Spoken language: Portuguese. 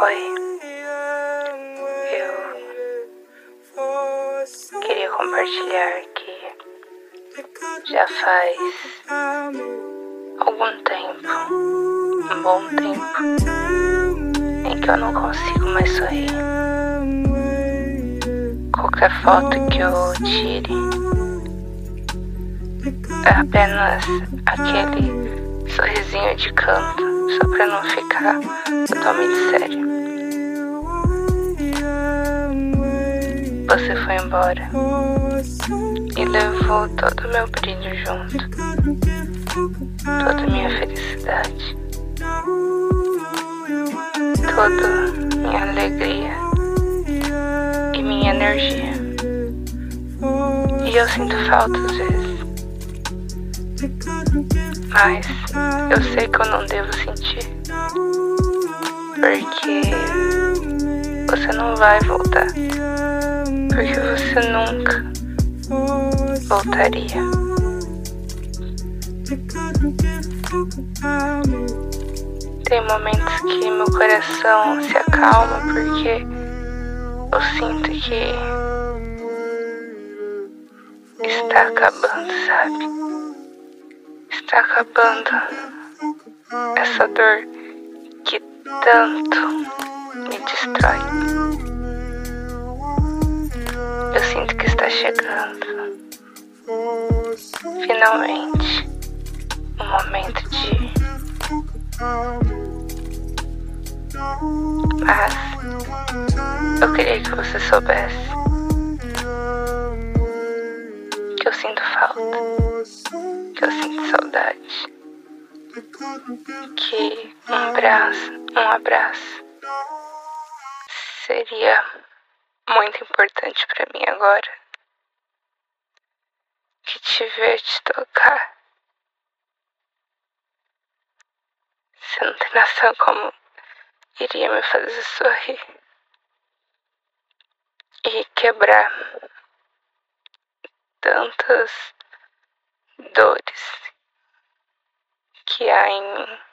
Oi, eu queria compartilhar que já faz algum tempo, um bom tempo, em que eu não consigo mais sorrir. Qualquer foto que eu tire é apenas aquele sorrisinho de canto, só pra não ficar totalmente sério. Você foi embora e levou todo o meu brilho junto, toda minha felicidade, toda minha alegria e minha energia. E eu sinto falta às vezes. Mas eu sei que eu não devo sentir. Porque você não vai voltar. Você nunca voltaria. Tem momentos que meu coração se acalma porque eu sinto que está acabando, sabe? está acabando essa dor que tanto me destrói. Chegando finalmente o momento de. Mas eu queria que você soubesse que eu sinto falta que eu sinto saudade. Que um abraço, um abraço seria muito importante para mim agora. Te ver te tocar. Você não tem noção como iria me fazer sorrir e quebrar tantas dores que há em mim.